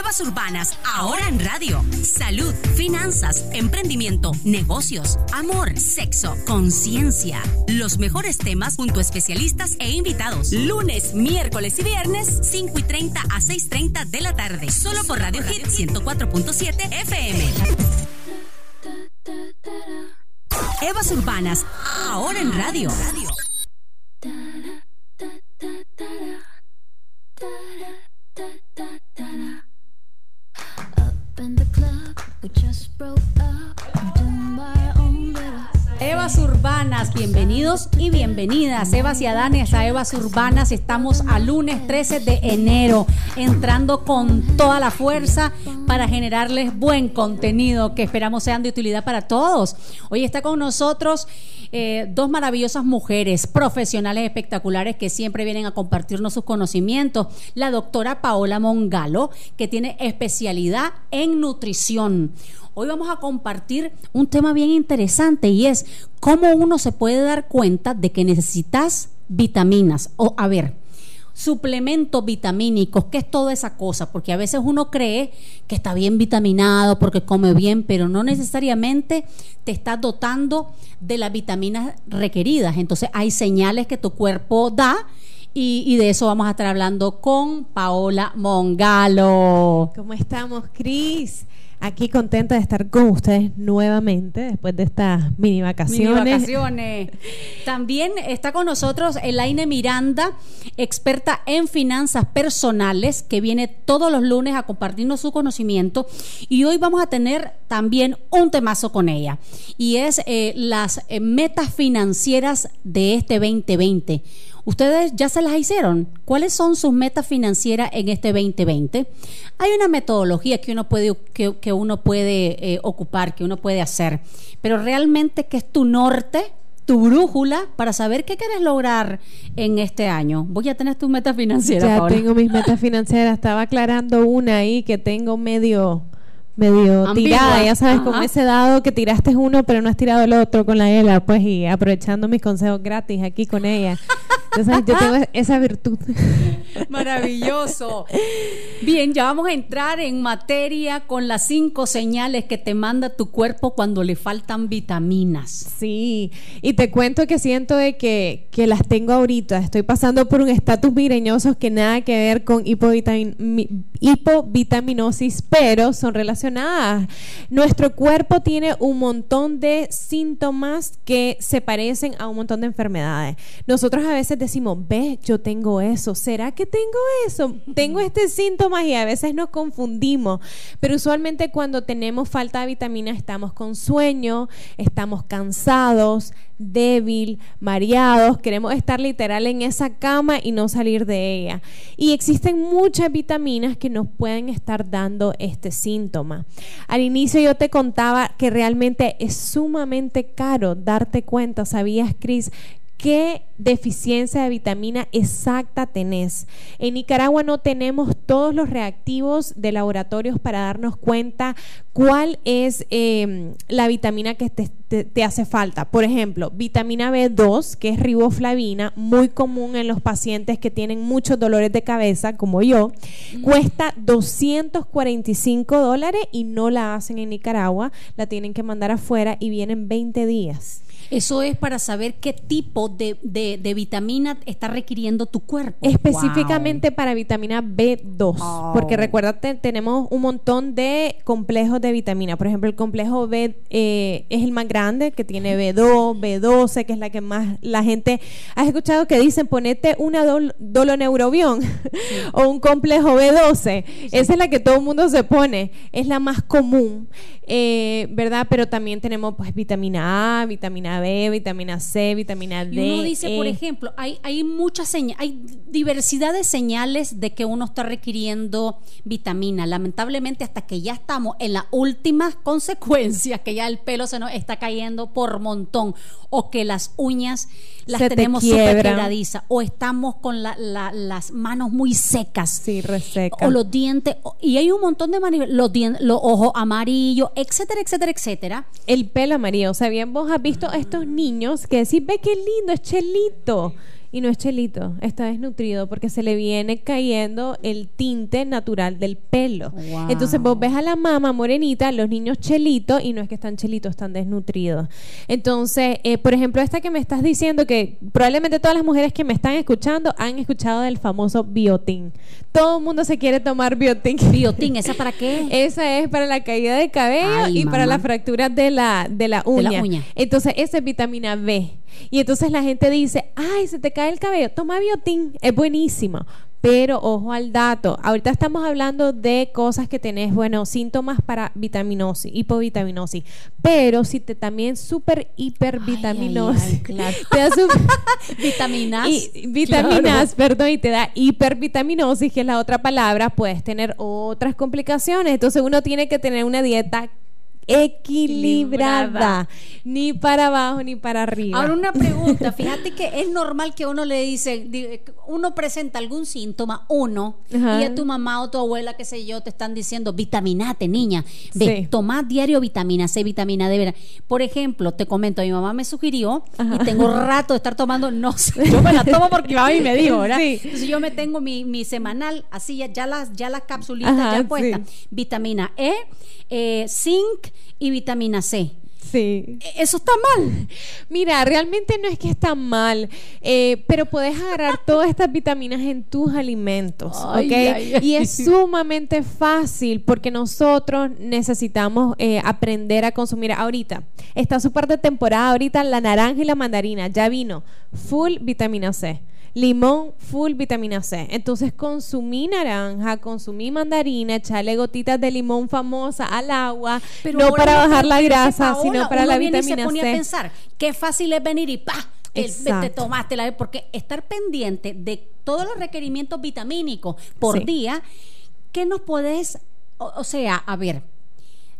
Evas Urbanas, ahora en radio. Salud, finanzas, emprendimiento, negocios, amor, sexo, conciencia. Los mejores temas junto a especialistas e invitados. Lunes, miércoles y viernes, 5 y 30 a 6.30 de la tarde. Solo por Radio Hit 104.7 FM. Evas Urbanas, ahora en radio. Y bienvenidas. Evas y Adanes a Evas Urbanas. Estamos a lunes 13 de enero, entrando con toda la fuerza para generarles buen contenido que esperamos sean de utilidad para todos. Hoy está con nosotros eh, dos maravillosas mujeres, profesionales espectaculares que siempre vienen a compartirnos sus conocimientos. La doctora Paola Mongalo, que tiene especialidad en nutrición. Hoy vamos a compartir un tema bien interesante y es cómo uno se puede dar cuenta de que necesitas vitaminas. O, a ver, suplementos vitamínicos, ¿qué es toda esa cosa? Porque a veces uno cree que está bien vitaminado porque come bien, pero no necesariamente te está dotando de las vitaminas requeridas. Entonces hay señales que tu cuerpo da. Y, y, de eso vamos a estar hablando con Paola Mongalo. ¿Cómo estamos, Cris? Aquí contenta de estar con ustedes nuevamente después de estas mini vacaciones. Mini vacaciones. También está con nosotros Elaine Miranda, experta en finanzas personales, que viene todos los lunes a compartirnos su conocimiento. Y hoy vamos a tener también un temazo con ella. Y es eh, las eh, metas financieras de este 2020 ¿Ustedes ya se las hicieron? ¿Cuáles son sus metas financieras en este 2020? Hay una metodología que uno puede, que, uno puede eh, ocupar, que uno puede hacer, pero realmente, ¿qué es tu norte? tu brújula para saber qué quieres lograr en este año. Voy a tener tus metas financieras. Ya tengo mis metas financieras. Estaba aclarando una ahí que tengo medio medio tirada, ya sabes, como ese dado que tiraste uno pero no has tirado el otro con la ELA, pues y aprovechando mis consejos gratis aquí con ella. Entonces yo tengo esa virtud. Maravilloso. Bien, ya vamos a entrar en materia con las cinco señales que te manda tu cuerpo cuando le faltan vitaminas. Sí, y te cuento que siento de que, que las tengo ahorita. Estoy pasando por un estatus migrañoso que nada que ver con hipovitaminosis, pero son relacionadas. Nuestro cuerpo tiene un montón de síntomas que se parecen a un montón de enfermedades. Nosotros a veces decimos, ve, yo tengo eso, ¿será que tengo eso? Tengo este síntoma y a veces nos confundimos, pero usualmente cuando tenemos falta de vitamina estamos con sueño, estamos cansados, débil, mareados, queremos estar literal en esa cama y no salir de ella. Y existen muchas vitaminas que nos pueden estar dando este síntoma. Al inicio yo te contaba que realmente es sumamente caro darte cuenta, ¿sabías, Cris? Qué deficiencia de vitamina exacta tenés. En Nicaragua no tenemos todos los reactivos de laboratorios para darnos cuenta cuál es em, la vitamina que te, hace falta. Por ejemplo, vitamina B2, que es riboflavina, muy común en los pacientes que tienen muchos dolores de cabeza, como yo, cuesta 245 dólares y no la hacen en Nicaragua, la tienen que mandar afuera y vienen 20 días. Eso es para saber qué tipo de, de, vitamina está requiriendo tu cuerpo. Específicamente para vitamina B2, porque recuérdate, tenemos un montón de complejos de vitamina. Por ejemplo, el complejo B eh, es el más grande, que tiene B2, B12, que es la que más la gente... ¿Has escuchado que dicen ponete una doloneurobión o un complejo B12? Esa es la que todo el mundo se pone. Es la más común, eh, ¿verdad? Pero también tenemos pues vitamina A, vitamina B, vitamina C, vitamina D. uno dice, por e. ejemplo, hay, hay muchas señales, hay diversidad de señales de que uno está requiriendo vitamina. Lamentablemente, hasta que ya estamos en las últimas consecuencias, que ya el pelo se nos está cayendo por montón, o que las uñas las tenemos súper quebradizas, o estamos con las manos muy secas. Sí, resecas. O los dientes, y hay un montón de los, dientes, los ojos amarillos, etcétera, etcétera, etcétera. El pelo amarillo, o sea, bien vos has visto estos niños que decís, ve qué lindo, es chelito. Y no es chelito, está desnutrido porque se le viene cayendo el tinte natural del pelo. Wow. Entonces vos ves a la mamá morenita, los niños chelitos y no es que están chelitos, están desnutridos. Entonces, eh, por ejemplo, esta que me estás diciendo que probablemente todas las mujeres que me están escuchando han escuchado del famoso biotín. Todo el mundo se quiere tomar biotín. Biotín, ¿esa para qué? Esa es para la caída de cabello Ay, y para las fracturas de la, de la De la uña. Entonces, esa es vitamina B. Y entonces la gente dice, ay, se te cae el cabello, toma biotín, es buenísimo. Pero ojo al dato, ahorita estamos hablando de cosas que tenés, bueno, síntomas para vitaminosis, hipovitaminosis. Pero si te también super hipervitaminosis, Ay, ay, ay, claro. te da super- Vitaminas. y vitaminas, Claro. perdón, y te da hipervitaminosis, que es la otra palabra, puedes tener otras complicaciones. Entonces uno tiene que tener una dieta equilibrada, ni para abajo ni para arriba. Ahora una pregunta, fíjate que es normal que uno le dice, di- uno presenta algún síntoma, uno, Ajá. y a tu mamá o tu abuela, qué sé yo, te están diciendo, vitaminate, niña, ve, Sí. toma diario vitamina C, vitamina D. vera". Por ejemplo, te comento, mi mamá me sugirió, Ajá. y tengo rato de estar tomando, no sé, yo me la tomo porque mi mamá me dijo, ¿verdad? Sí. Entonces yo me tengo mi, mi semanal, así ya, ya las, ya las capsulitas Ajá, ya puestas, sí. vitamina E, eh, zinc y vitamina C. Sí. E- Eso está mal. Mira, realmente no es que está mal, eh, pero puedes agarrar todas estas vitaminas en tus alimentos, Ay, ¿ok? ay, ay. Y es sumamente fácil porque nosotros necesitamos eh, aprender a consumir. Ahorita, está súper de temporada, ahorita la naranja y la mandarina ya vino, full vitamina C. Limón, full vitamina C. Entonces consumí naranja, consumí mandarina, echarle gotitas de limón famosa al agua, no ahora para bajar la grasa, Paola, sino para uno la viene y vitamina se pone C. a pensar qué fácil es venir y pa te, tomaste la porque estar pendiente de todos los requerimientos vitamínicos por Sí. día ¿qué nos puedes o, o sea a ver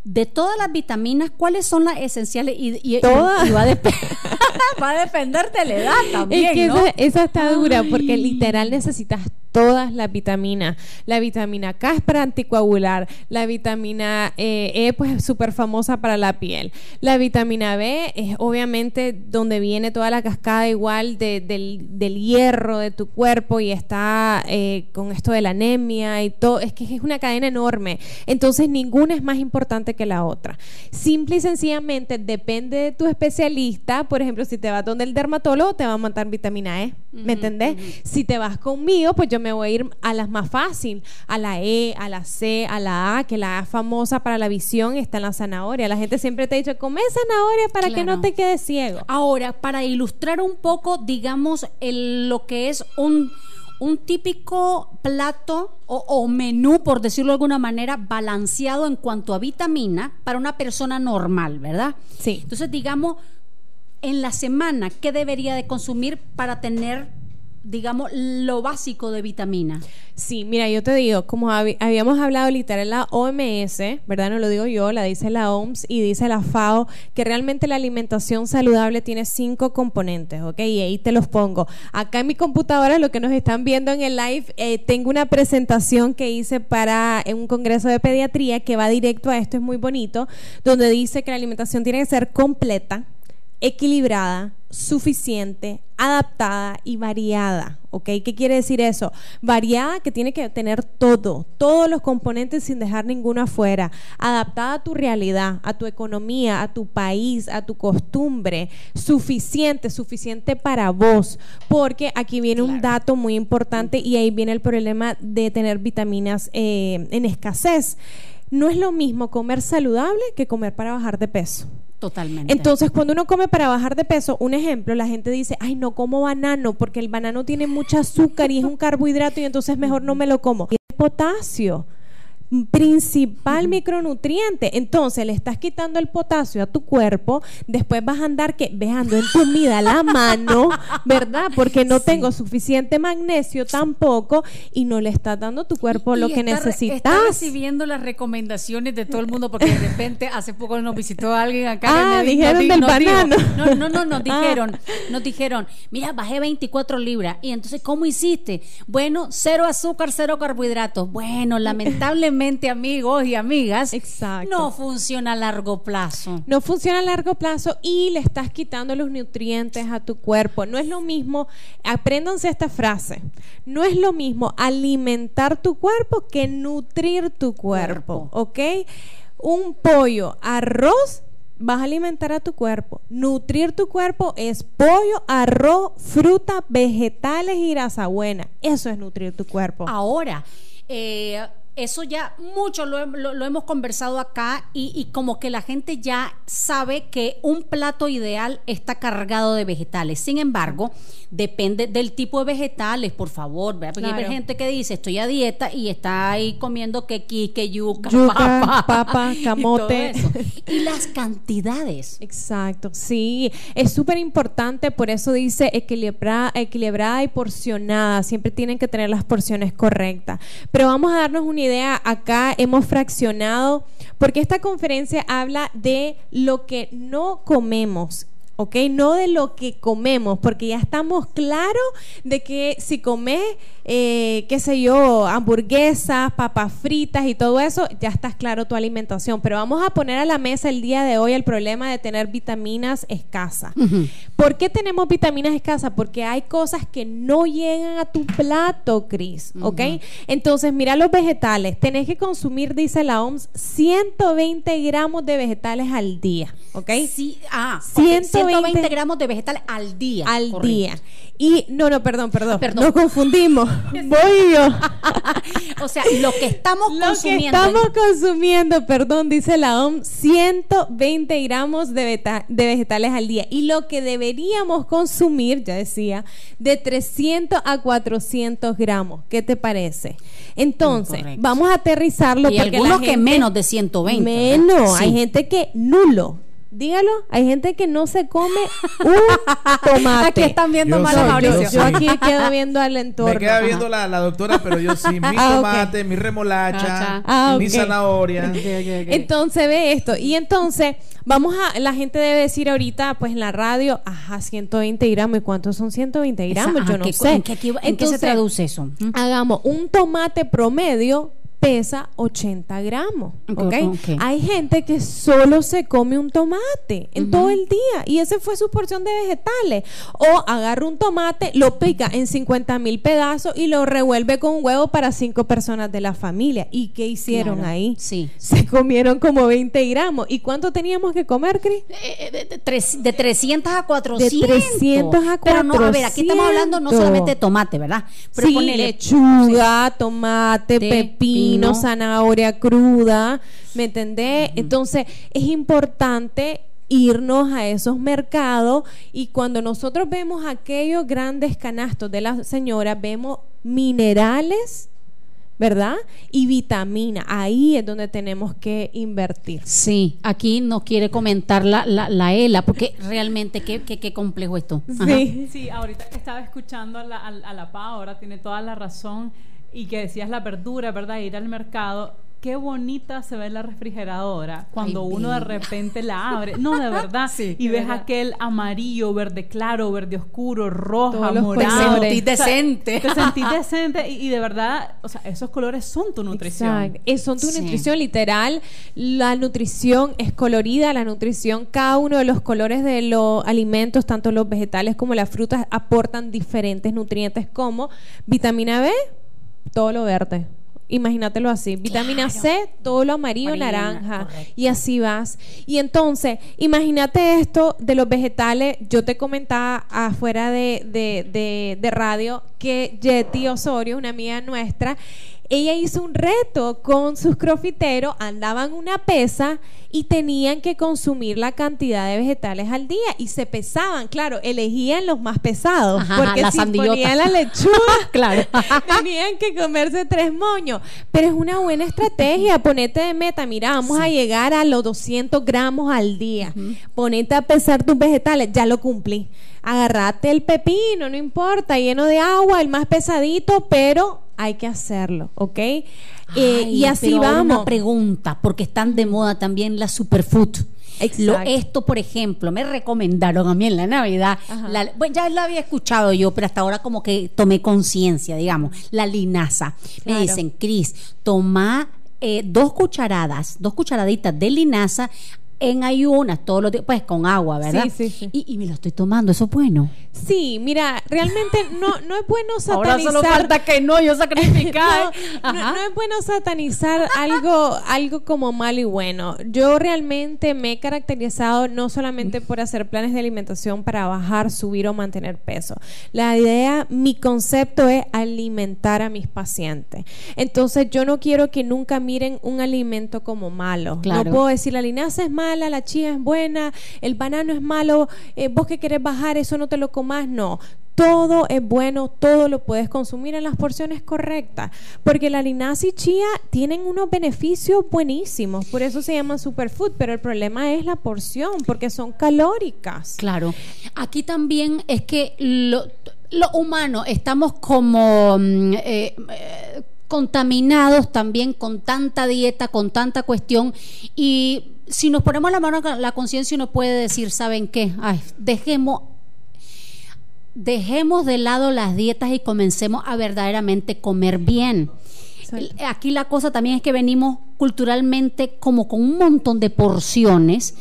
de todas las vitaminas cuáles son las esenciales y, y- y- Todas. y va, a dep- va a depender de la edad también Es que ¿no? esa, esa está dura porque literal necesitas todas las vitaminas. La vitamina K es para anticoagular, la vitamina eh, E pues es súper famosa para la piel. La vitamina B es obviamente donde viene toda la cascada igual de- del, del hierro de tu cuerpo y está eh, con esto de la anemia y todo. Es que es una cadena enorme. Entonces ninguna es más importante que la otra. Simple y sencillamente depende de tu especialista. Por ejemplo, si te vas donde el dermatólogo, te va a mandar vitamina E. ¿Me entendés? Si te vas conmigo, pues yo me voy a ir a las más fácil, a la E, a la C, a la A, que la A famosa para la visión está en la zanahoria. La gente siempre te ha dicho, come zanahoria para que no te quedes ciego. Ahora, para ilustrar un poco, digamos, el- lo que es un, un típico plato o, o menú, por decirlo de alguna manera, balanceado en cuanto a vitamina para una persona normal, ¿verdad? Sí. Entonces, digamos, en la semana, ¿qué debería de consumir para tener, digamos, lo básico de vitamina? Sí, mira, yo te digo, como habíamos hablado literal la OMS, ¿verdad? No lo digo yo, la dice la OMS y dice la FAO, que realmente la alimentación saludable tiene cinco componentes, ¿ok? Y ahí te los pongo. Acá en mi computadora, lo que nos están viendo en el live, eh, tengo una presentación que hice para un congreso de pediatría que va directo a esto, es muy bonito, donde dice que la alimentación tiene que ser completa, equilibrada, suficiente, adaptada y variada. ¿Ok? ¿Qué quiere decir eso? Variada que tiene que tener todo, todos los componentes sin dejar ninguno afuera. Adaptada a tu realidad, a tu economía, a tu país, a tu costumbre. Suficiente, suficiente para vos. Porque aquí viene un dato muy importante y ahí viene el problema de tener vitaminas eh, en escasez. No es lo mismo comer saludable que comer para bajar de peso. Totalmente. Entonces, cuando uno come para bajar de peso, un ejemplo, la gente dice, ay, no como banano porque el banano tiene mucho azúcar y es un carbohidrato y entonces mejor no me lo como. Y es potasio, principal micronutriente. Entonces, le estás quitando el potasio a tu cuerpo, después vas a andar que veando entumida la mano, ¿verdad? Porque no tengo suficiente magnesio tampoco y no le estás dando a tu cuerpo lo Y que está necesitas. Está recibiendo las recomendaciones de todo el mundo porque de repente hace poco nos visitó alguien acá. Ah, me di- dijeron nos di- del nos dijo- banano. no, no, no, nos Ah. dijeron, nos dijeron, mira, bajé 24 libras. Y entonces, ¿cómo hiciste? Bueno, cero azúcar, cero carbohidratos. Bueno, lamentablemente amigos y amigas, Exacto. no funciona a largo plazo. No funciona a largo plazo y le estás quitando los nutrientes a tu cuerpo. No es lo mismo, apréndanse esta frase, no es lo mismo alimentar tu cuerpo que nutrir tu cuerpo, ¿ok? Un pollo, arroz, vas a alimentar a tu cuerpo. Nutrir tu cuerpo es pollo, arroz, fruta, vegetales y grasa buena. Eso es nutrir tu cuerpo. Ahora, eh, eso ya mucho lo, lo- lo hemos conversado acá y, y como que la gente ya sabe que un plato ideal está cargado de vegetales. Sin embargo, depende del tipo de vegetales, por favor. ¿verdad? Porque hay gente que dice estoy a dieta y está ahí comiendo que que yuca, Yuca, papa, papa, camote. Y las cantidades. Exacto, sí, es súper importante, por eso dice equilibra- equilibrada y porcionada, siempre tienen que tener las porciones correctas. Pero vamos a darnos idea, acá hemos fraccionado, porque esta conferencia habla de lo que no comemos. ¿Ok? No de lo que comemos, porque ya estamos claros de que si comes, eh, qué sé yo, hamburguesas, papas fritas y todo eso, ya estás claro tu alimentación. Pero vamos a poner a la mesa el día de hoy el problema de tener vitaminas escasas. ¿Por qué tenemos vitaminas escasas? Porque hay cosas que no llegan a tu plato, Cris, ¿ok? Entonces, mira los vegetales. Tenés que consumir, dice la OMS, 120 gramos de vegetales al día, ¿ok? Sí, ah, ok, 120 120 gramos de vegetales al día. al correcto. día. Y no, no, perdón, perdón. Perdón. Nos confundimos. Voy yo. o sea, lo que estamos Lo que consumiendo. estamos consumiendo, perdón, dice la OMS, 120 gramos de, vegetales al día. Y lo que deberíamos consumir, ya decía, de 300 a 400 gramos. ¿Qué te parece? Entonces, vamos a aterrizarlo. y porque algunos la que gente- menos de 120. ¿verdad? Menos. Sí. Hay gente que nulo. Dígalo, hay gente que no se come un tomate. Aquí están viendo Yo mal a Mauricio. yo aquí quedo viendo al entorno. Me queda Ajá. viendo la, la doctora, pero yo sí, mi Ah, tomate, mi remolacha, Ah, mi zanahoria. Entonces ve esto. Y entonces, vamos a, la gente debe decir ahorita, pues en la radio, ajá, 120 gramos. ¿Y cuántos son 120 gramos? Esa- Yo no ¿qué- sé. ¿En qué, equivo- en qué se traduce eso? Hagamos un tomate promedio pesa 80 gramos, Ok, ¿ok? ok. Hay gente que solo se come un tomate en todo el día y esa fue su porción de vegetales. O agarra un tomate, lo pica en 50 mil pedazos y lo revuelve con un huevo para cinco personas de la familia. ¿Y qué hicieron Claro, ahí? sí. Se comieron como 20 gramos. ¿Y cuánto teníamos que comer, Cris? Eh, eh, de, de tres- de 300 a 400. 300 a Pero no, a ver, aquí estamos hablando no 400. solamente de tomate, ¿verdad? Pero sí, ponele- lechuga, tomate, De pepino, pino. zanahoria cruda, ¿me entendés? Entonces, es importante irnos a esos mercados y cuando nosotros vemos aquellos grandes canastos de la señora, vemos minerales, ¿verdad? Y vitamina. Ahí es donde tenemos que invertir. Sí, aquí nos quiere comentar la, la, la ELA, porque realmente qué, qué, qué complejo esto. Ajá. Sí. Sí, ahorita que estaba escuchando a la, a, a la PA, ahora tiene toda la razón, y que decías la verdura, ¿verdad? Ir al mercado. Qué bonita se ve la refrigeradora cuando Ay, uno de repente la abre. No, de verdad. Sí, y de ves verdad. aquel amarillo, verde claro, verde oscuro, roja, morado. Te sentís decente. Te sentís decente y, y de verdad, o sea, esos colores son tu nutrición. Exacto. Eh, son tu Sí. nutrición literal. La nutrición es colorida, la nutrición, cada uno de los colores de los alimentos, tanto los vegetales como las frutas, aportan diferentes nutrientes como vitamina B, todo lo verde. Imagínatelo así. Vitamina Claro. C, todo lo amarillo, naranja. correcto. Y así vas. Y entonces, imagínate esto de los vegetales. Yo te comentaba afuera de, de, de, de radio que Yeti Osorio, una amiga nuestra, ella hizo un reto con sus crofiteros, andaban una pesa y tenían que consumir la cantidad de vegetales al día y se pesaban, claro, elegían los más pesados, Ajá, porque si ponían la lechuga, Claro. tenían que comerse tres moños, pero es una buena estrategia, ponete de meta, mira, vamos a llegar a los 200 gramos al día, ponete a pesar tus vegetales, ya lo cumplí, agarrate el pepino, no importa, lleno de agua, el más pesadito, pero hay que hacerlo, ¿ok? Eh, y así pero vamos. Una pregunta, porque están de moda también las superfood. Exacto. Lo, esto, por ejemplo, me recomendaron a mí en la Navidad. La- bueno, ya la había escuchado yo, pero hasta ahora como que tomé conciencia, digamos. La linaza. Me dicen, Cris, toma eh, dos cucharadas, dos cucharaditas de linaza en ayunas todos los días, pues con agua, ¿verdad? Sí, sí, sí. Y, y me lo estoy tomando, eso es bueno. Sí, mira, realmente no, no es bueno Ahora satanizar. solo falta que no, yo sacrificar. No, no- no es bueno satanizar algo, algo como malo y bueno. Yo realmente me he caracterizado no solamente por hacer planes de alimentación para bajar, subir o mantener peso. La idea, mi concepto es alimentar a mis pacientes. Entonces yo no quiero que nunca miren un alimento como malo. Claro. No puedo decir la linaza es mala, la chía es buena, el banano es malo, eh, vos que querés bajar eso no te lo comas, no. Todo es bueno, todo lo puedes consumir en las porciones correctas, porque la linaza y chía tienen unos beneficios buenísimos, por eso se llaman superfood, pero el problema es la porción, porque son calóricas. Claro. Aquí también es que lo, humano estamos como mm, eh, eh, contaminados también con tanta dieta, con tanta cuestión y si nos ponemos la mano a la conciencia uno puede decir, ¿saben qué? Ay, dejemos dejemos de lado las dietas y comencemos a verdaderamente comer bien. Aquí la cosa también es que venimos culturalmente como con un montón de porciones,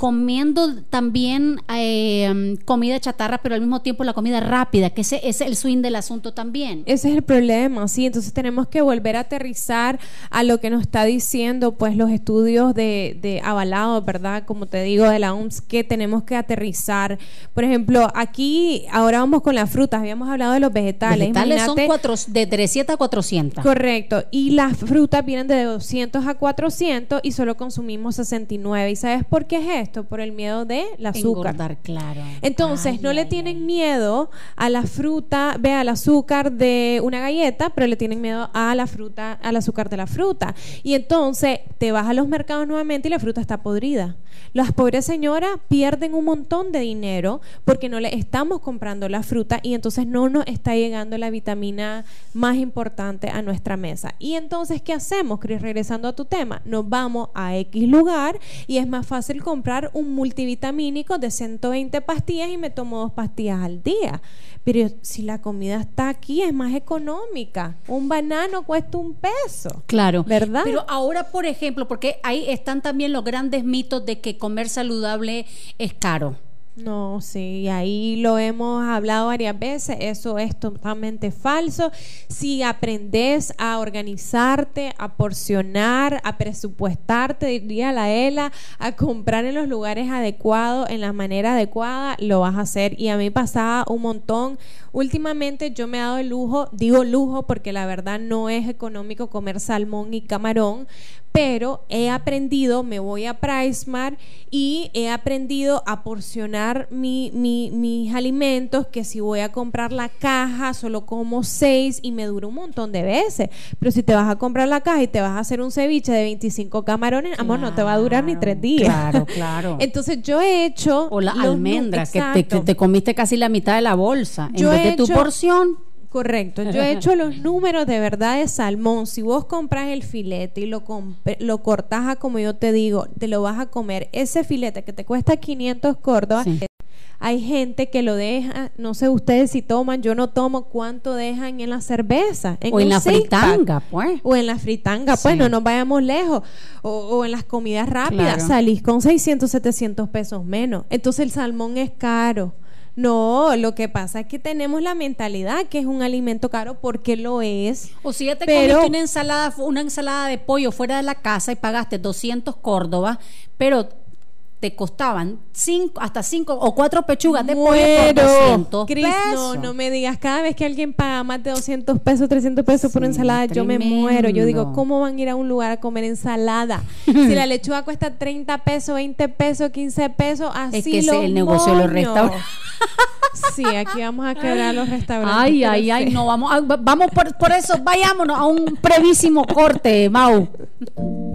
comiendo también eh, comida chatarra, pero al mismo tiempo la comida rápida, que ese es el swing del asunto también. Ese es el problema, sí. Entonces tenemos que volver a aterrizar a lo que nos está diciendo, pues, los estudios de, de avalados, ¿verdad? Como te digo, de la OMS, que tenemos que aterrizar. Por ejemplo, aquí, ahora vamos con las frutas. Habíamos hablado de los vegetales. Vegetales son cuatro, de 300 a 400. Correcto. Y las frutas vienen de 200 a 400 y solo consumimos 69. ¿Y sabes por qué es esto? Por el miedo del azúcar. Engordar, claro. Entonces, Ay, no le tienen ay. miedo a la fruta, ve al azúcar de una galleta, pero le tienen miedo a la fruta, al azúcar de la fruta. Y entonces te vas a los mercados nuevamente y la fruta está podrida. Las pobres señoras pierden un montón de dinero porque no le estamos comprando la fruta y entonces no nos está llegando la vitamina más importante a nuestra mesa. Y entonces, ¿qué hacemos, Cris? Regresando a tu tema, nos vamos a X lugar y es más fácil comprar un multivitamínico de 120 pastillas y me tomo dos pastillas al día. Pero si la comida está aquí, es más económica. Un banano cuesta un peso. Claro. ¿Verdad? Pero ahora, por ejemplo, porque ahí están también los grandes mitos de que comer saludable es caro. No, sí, ahí lo hemos hablado varias veces, eso es totalmente falso. Si aprendes a organizarte, a porcionar, a presupuestarte, diría la ELA, a comprar en los lugares adecuados, en la manera adecuada, lo vas a hacer. Y a mí pasaba un montón. Últimamente yo me he dado el lujo, digo lujo porque la verdad no es económico comer salmón y camarón, pero he aprendido, me voy a Pricemart y he aprendido a porcionar mi- mi- mis alimentos, que si voy a comprar la caja, solo como seis y me dura un montón de veces. Pero si te vas a comprar la caja y te vas a hacer un ceviche de 25 camarones, amor, no te va a durar ni tres días. Claro, claro. Entonces yo he hecho... O la los nu- almendra, que te, que te comiste casi la mitad de la bolsa. Yo en vez he de tu hecho- porción. Correcto, yo he hecho los números de verdad de salmón. Si vos compras el filete y lo, lo cortas a como yo te digo, te lo vas a comer. Ese filete que te cuesta 500 córdobas, Sí. hay gente que lo deja, no sé ustedes si toman, yo no tomo, ¿cuánto dejan en la cerveza? o en la fritanga, pues. O en la fritanga, pues Sí. no nos vayamos lejos. O, o en las comidas rápidas, Claro. salís con 600, 700 pesos menos. Entonces el salmón es caro. No, lo que pasa es que tenemos la mentalidad que es un alimento caro porque lo es. O si ya te Pero- comiste una ensalada, una ensalada de pollo fuera de la casa y pagaste 200 córdobas, pero te costaban cinco, hasta cinco o cuatro pechugas de pollo por Muero. 200 Cris, no, pesos. no me digas. Cada vez que alguien paga más de 200 pesos, 300 pesos por ensalada, yo me muero. Yo digo. ¿cómo van a ir a un lugar a comer ensalada? si la lechuga cuesta 30 pesos, 20 pesos, 15 pesos, así Es que ese es el negocio de los restaurantes. Sí, aquí vamos a quebrar los restaurantes. Ay, ay, ay, sí. no, vamos, a- vamos por, por eso, vayámonos a un brevísimo corte, Mau.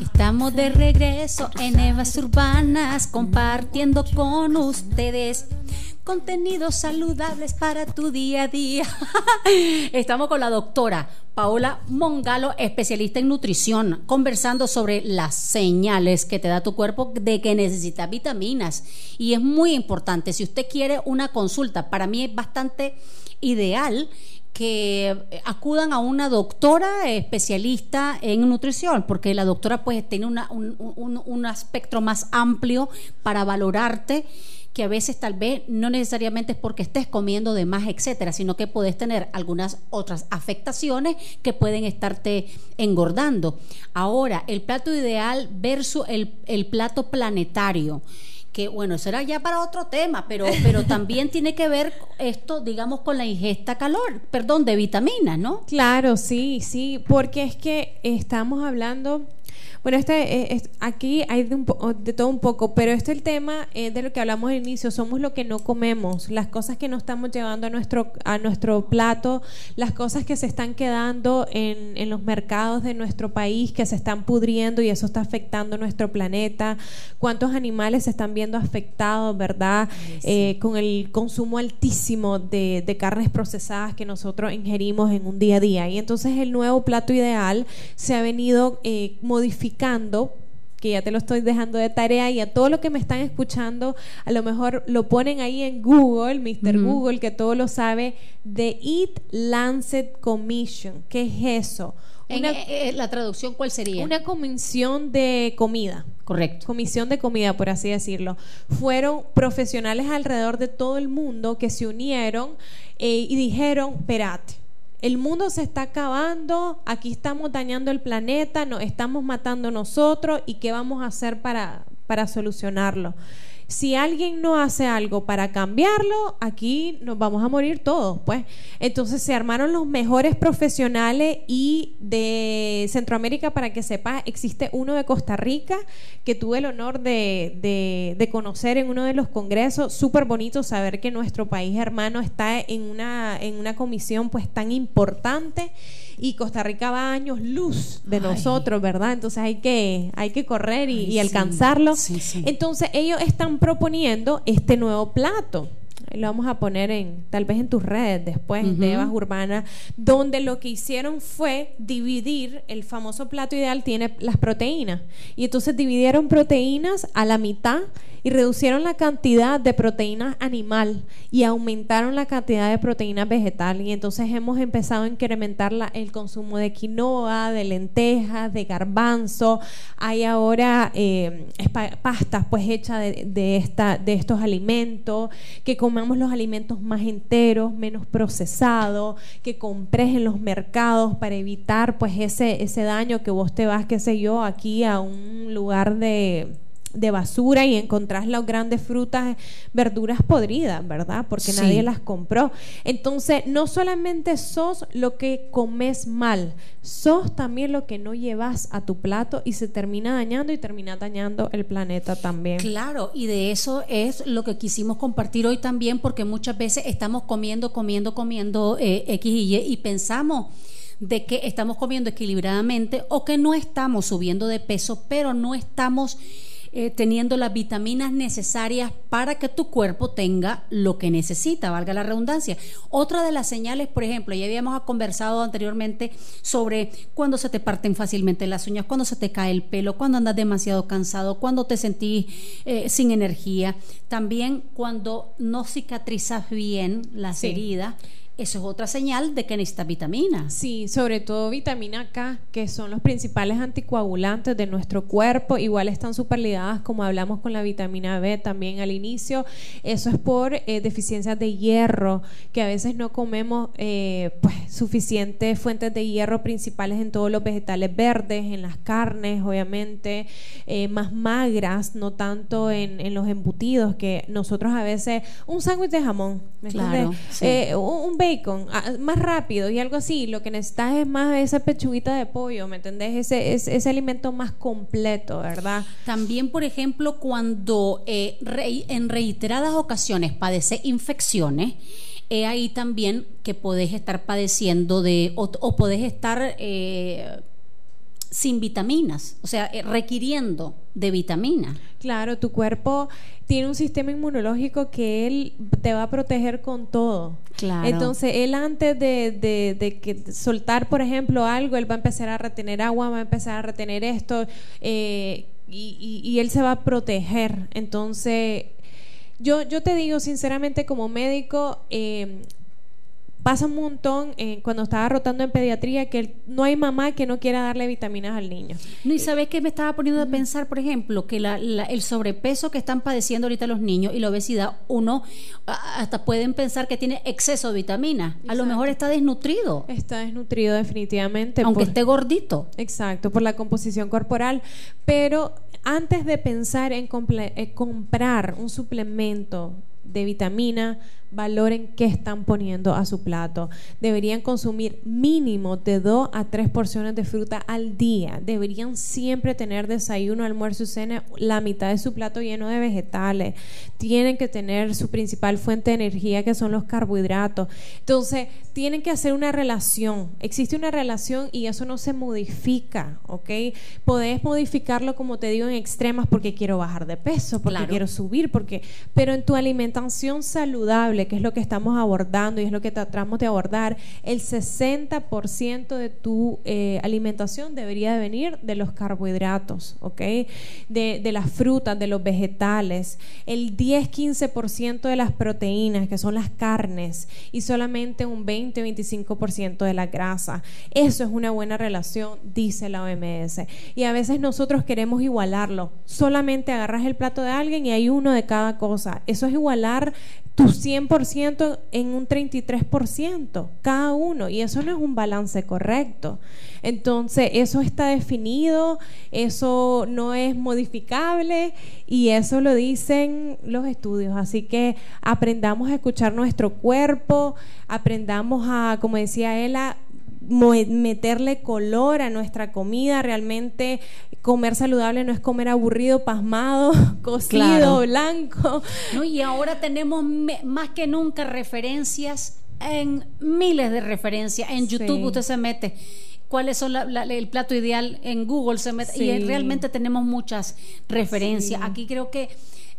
Estamos de regreso en Evas Urbanas compartiendo con ustedes contenidos saludables para tu día a día. Estamos con la doctora Paola Mongalo, especialista en nutrición, conversando sobre las señales que te da tu cuerpo de que necesita vitaminas. Y es muy importante, si usted quiere una consulta, para mí es bastante ideal que acudan a una doctora especialista en nutrición, porque la doctora pues tiene un, un, un más amplio para valorarte que a veces tal vez no necesariamente es porque estés comiendo de más, etcétera, sino que puedes tener algunas otras afectaciones que pueden estarte engordando. Ahora, el plato ideal versus el, el plato planetario que bueno, eso era ya para otro tema, pero, pero también tiene que ver esto, digamos, con la ingesta calor, perdón, de vitaminas, ¿no? Claro, sí, sí, porque es que estamos hablando bueno, este, eh, aquí hay de, de, todo un poco, pero este es el tema eh, de lo que hablamos al inicio, somos lo que no comemos, las cosas que no estamos llevando a nuestro, a nuestro plato, las cosas que se están quedando en, en los mercados de nuestro país, que se están pudriendo y eso está afectando nuestro planeta, cuántos animales se están viendo afectados, ¿verdad? Eh, con el consumo altísimo de, de carnes procesadas que nosotros ingerimos en un día a día. Y entonces el nuevo plato ideal se ha venido modificando que ya te lo estoy dejando de tarea y a todos los que me están escuchando, a lo mejor lo ponen ahí en Google, Mr. Google, que todo lo sabe, The Eat Lancet Commission. ¿Qué es eso? Una, eh, eh, la traducción, ¿cuál sería? Una comisión de comida. Correcto. Comisión de comida, por así decirlo. Fueron profesionales alrededor de todo el mundo que se unieron eh, y dijeron, espérate, el mundo se está acabando, aquí estamos dañando el planeta, nos estamos matando nosotros y qué vamos a hacer para, para solucionarlo. Si alguien no hace algo para cambiarlo, aquí nos vamos a morir todos, pues. Entonces se armaron los mejores profesionales y de Centroamérica, para que sepas, existe uno de Costa Rica que tuve el honor de, de conocer en uno de los congresos. Súper bonito saber que nuestro país hermano está en una, en una comisión pues tan importante y Costa Rica va años luz de nosotros, ¿verdad? Entonces hay que, hay que correr y, alcanzarlo. Entonces ellos están proponiendo este nuevo plato lo vamos a poner en tal vez en tus redes después de Evas Urbanas, donde lo que hicieron fue dividir el famoso plato ideal tiene las proteínas. Y entonces dividieron proteínas a la mitad y reducieron la cantidad de proteínas animal y aumentaron la cantidad de proteínas vegetal. Y entonces hemos empezado a incrementar el consumo de quinoa, de lentejas, de garbanzo, hay ahora eh, pastas pues hechas de, esta, de estos alimentos, que comamos los alimentos más enteros, menos procesados, que compres en los mercados para evitar pues ese, ese daño que vos te vas, qué sé yo, aquí a un lugar de de basura y encontrás las grandes frutas, verduras podridas, ¿verdad? Porque nadie las compró. Entonces, no solamente sos lo que comes mal, sos también lo que no llevas a tu plato y se termina dañando y termina dañando el planeta también. Claro, y de eso es lo que quisimos compartir hoy también, porque muchas veces estamos comiendo, comiendo, comiendo eh, X y Y y pensamos de que estamos comiendo equilibradamente o que no estamos subiendo de peso, pero no estamos eh, teniendo las vitaminas necesarias para que tu cuerpo tenga lo que necesita, valga la redundancia. Otra de las señales, por ejemplo, ya habíamos conversado anteriormente sobre cuando se te parten fácilmente las uñas, cuando se te cae el pelo, cuando andas demasiado cansado, cuando te sentís eh, sin energía, también cuando no cicatrizas bien las heridas eso es otra señal de que necesitas vitamina. Sí, sobre todo vitamina K, que son los principales anticoagulantes de nuestro cuerpo. Igual están super ligadas, como hablamos con la vitamina B también al inicio. Eso es por eh, deficiencias de hierro, que a veces no comemos eh, pues, suficientes fuentes de hierro principales en todos los vegetales verdes, en las carnes, obviamente, eh, más magras, no tanto en, en, los embutidos, que nosotros a veces, un sándwich de jamón, ¿me claro, un bacon, ah, más rápido y algo así, lo que necesitas es más esa pechuguita de pollo, ¿me entendés? Ese, ese, ese alimento más completo, ¿verdad? También, por ejemplo, cuando eh, en reiteradas ocasiones padece infecciones, he ahí también que podés estar padeciendo de, o, o podés estar eh, sin vitaminas, o sea, eh, requiriendo de vitamina. Claro, tu cuerpo tiene un sistema inmunológico que él te va a proteger con todo. Claro. Entonces, él antes de, de- de que soltar, por ejemplo, algo, él va a empezar a retener agua, va a empezar a retener esto, eh, y, y- y él se va a proteger. Entonces, yo, yo te digo sinceramente como médico, eh, pasa un montón eh, cuando estaba rotando en pediatría que no hay mamá que no quiera darle vitaminas al niño. No, y sabes que me estaba poniendo a pensar, por ejemplo, que la- la- el sobrepeso que están padeciendo ahorita los niños y la obesidad, uno hasta pueden pensar que tiene exceso de vitaminas. A lo mejor está desnutrido, Está desnutrido definitivamente. aunque por- esté gordito. Exacto, por la composición corporal. Pero antes de pensar en eh, comprar un suplemento de vitamina, valoren qué están poniendo a su plato. Deberían consumir mínimo de 2 a 3 porciones de fruta al día. Deberían siempre tener desayuno, almuerzo y cena, la mitad de su plato lleno de vegetales. Tienen que tener su principal fuente de energía, que son los carbohidratos. Entonces, tienen que hacer una relación. Existe una relación y eso no se modifica, ¿ok? Podés modificarlo, como te digo, en extremas porque quiero bajar de peso, porque Claro. quiero subir, porque... Pero en tu alimentación saludable, que es lo que estamos abordando y es lo que tratamos de abordar, el 60% de tu eh, alimentación debería de venir de los carbohidratos, ¿ok? De, de las frutas, de los vegetales, el 10-15% de las proteínas, que son las carnes, y solamente un 20-25% de la grasa. Eso es una buena relación, dice la OMS. Y a veces nosotros queremos igualarlo. Solamente agarras el plato de alguien y hay uno de cada cosa. Eso es igualar tu 100% en un 33% cada uno y eso no es un balance correcto. Entonces, eso está definido, eso no es modificable y eso lo dicen los estudios. Así que aprendamos a escuchar nuestro cuerpo, aprendamos a, como decía mo- meterle color a nuestra comida, realmente comer saludable no es comer aburrido, pasmado, cocido, Claro. blanco. ¿no? Y ahora tenemos más que nunca referencias en miles de referencias. En Sí. YouTube usted se mete cuáles son la- la- el plato ideal, en Google se mete y realmente tenemos muchas referencias. Sí. Aquí creo que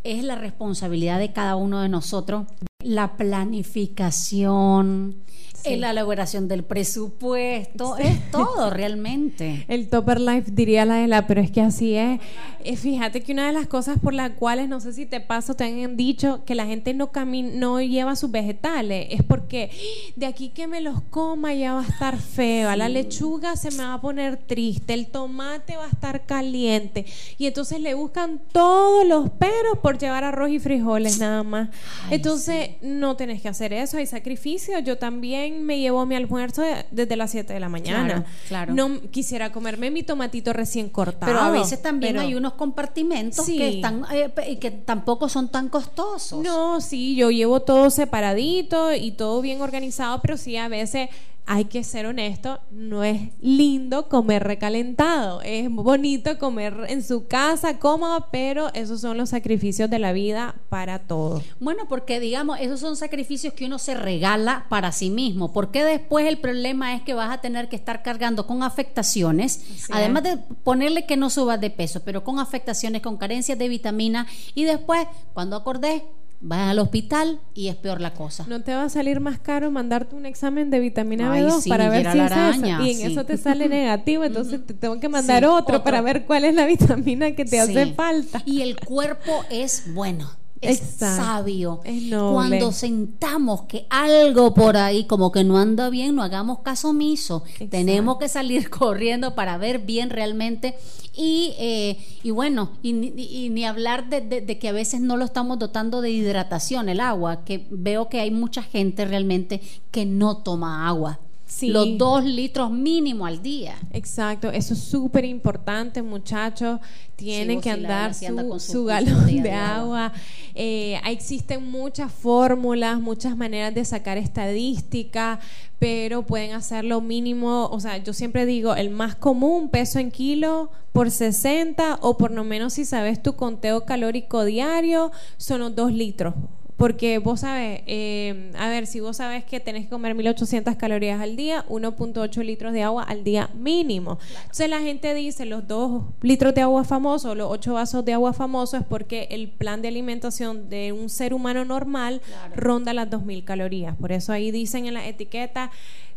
es la responsabilidad de cada uno de nosotros la planificación, Sí. la elaboración del presupuesto, es todo realmente. El Topper Life diría la de la, pero es que así es. Eh, fíjate que una de las cosas por las cuales, no sé si te pasa o te han dicho, que la gente no, no lleva sus vegetales, es porque "Ah, de aquí que me los coma ya va a estar feo, la lechuga se me va a poner triste, el tomate va a estar caliente. Y entonces le buscan todos los peros por llevar arroz y frijoles nada más. Ay, entonces no tenés que hacer eso, hay sacrificios. Yo también me llevo mi almuerzo de- desde las 7 de la mañana. Claro, claro. No quisiera comerme mi tomatito recién cortado. Pero a veces también pero- hay unos compartimentos Sí. que están eh, que tampoco son tan costosos. No, sí, yo llevo todo separadito y todo bien organizado, pero sí a veces hay que ser honesto, no es lindo comer recalentado, es bonito comer en su casa cómodo, pero esos son los sacrificios de la vida para todo. Bueno, porque digamos, esos son sacrificios que uno se regala para sí mismo, porque después el problema es que vas a tener que estar cargando con afectaciones, además de ponerle que no subas de peso, pero con afectaciones, con carencias de vitamina, y después, cuando acordés, vas al hospital y es peor la cosa. ¿No te va a salir más caro mandarte un examen de vitamina Ay, B2 sí, para ver si es araña? Y en sí. eso te sale negativo, entonces te tengo que mandar Sí, otro, otro. para ver cuál es la vitamina que te hace falta. Y el cuerpo es bueno. Es Exacto. sabio. Es. Cuando sentamos que algo por ahí como que no anda bien, no hagamos caso omiso. Exacto. Tenemos que salir corriendo para ver bien realmente. Y, eh, y bueno, y, ni- y ni hablar de, de- de que a veces no lo estamos dotando de hidratación, el agua, que veo que hay mucha gente realmente que no toma agua. Sí. Los dos litros mínimo al día. Exacto, eso es súper importante, muchachos. Tienen que andar su, con su- galón de de agua. agua. Eh, existen muchas fórmulas, muchas maneras de sacar estadística, pero pueden hacer lo mínimo. O sea, yo siempre digo, el más común, peso en kilo por 60, o por lo menos si sabes tu conteo calórico diario, son los dos litros. Porque vos sabes, eh, a ver, si vos sabes que tenés que comer 1800 calorías al día, 1.8 litros de agua al día mínimo. Entonces la gente dice los 2 litros de agua famosos, los 8 vasos de agua famosos, es porque el plan de alimentación de un ser humano normal ronda las 2000 calorías. Por eso ahí dicen en la etiqueta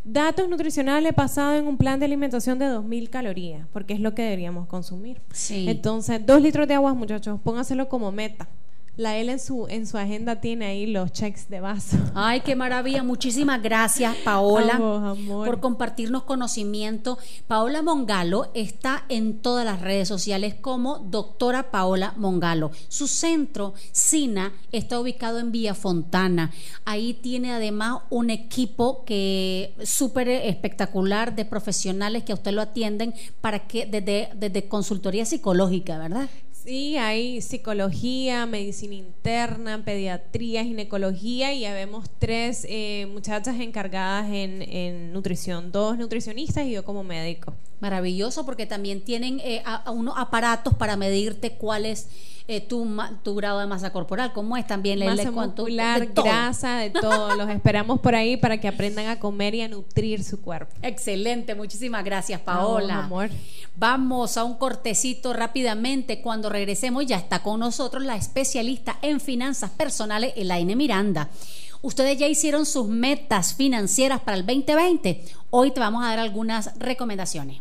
datos nutricionales basados en un plan de alimentación de 2000 calorías, porque es lo que deberíamos consumir. Sí. Entonces, 2 litros de agua, muchachos, póngaselo como meta. La L en su, en su agenda tiene ahí los checks de vaso. Ay, qué maravilla. Muchísimas gracias, Paola, amor. por compartirnos conocimiento. Paola Mongalo está en todas las redes sociales como doctora Paola Mongalo. Su centro, SINA, está ubicado en Villa Fontana. Ahí tiene además un equipo que súper espectacular de profesionales que a usted lo atienden para que desde, desde consultoría psicológica, ¿verdad? Sí, hay psicología, medicina interna, pediatría, ginecología y ya vemos tres eh, muchachas encargadas en, nutrición, dos nutricionistas y yo como médico. Maravilloso porque también tienen eh, a unos aparatos para medirte cuál es eh, tu, ma- tu grado de masa corporal, cómo es también le Masa muscular, de grasa, de todo. Los esperamos por ahí para que aprendan a comer y a nutrir su cuerpo. Excelente, muchísimas gracias Paola. vos, amor. Vamos a un cortecito rápidamente. Cuando regresemos ya está con nosotros la especialista en finanzas personales, Elaine Miranda. Ustedes ya hicieron sus metas financieras para el 2020. Hoy te vamos a dar algunas recomendaciones.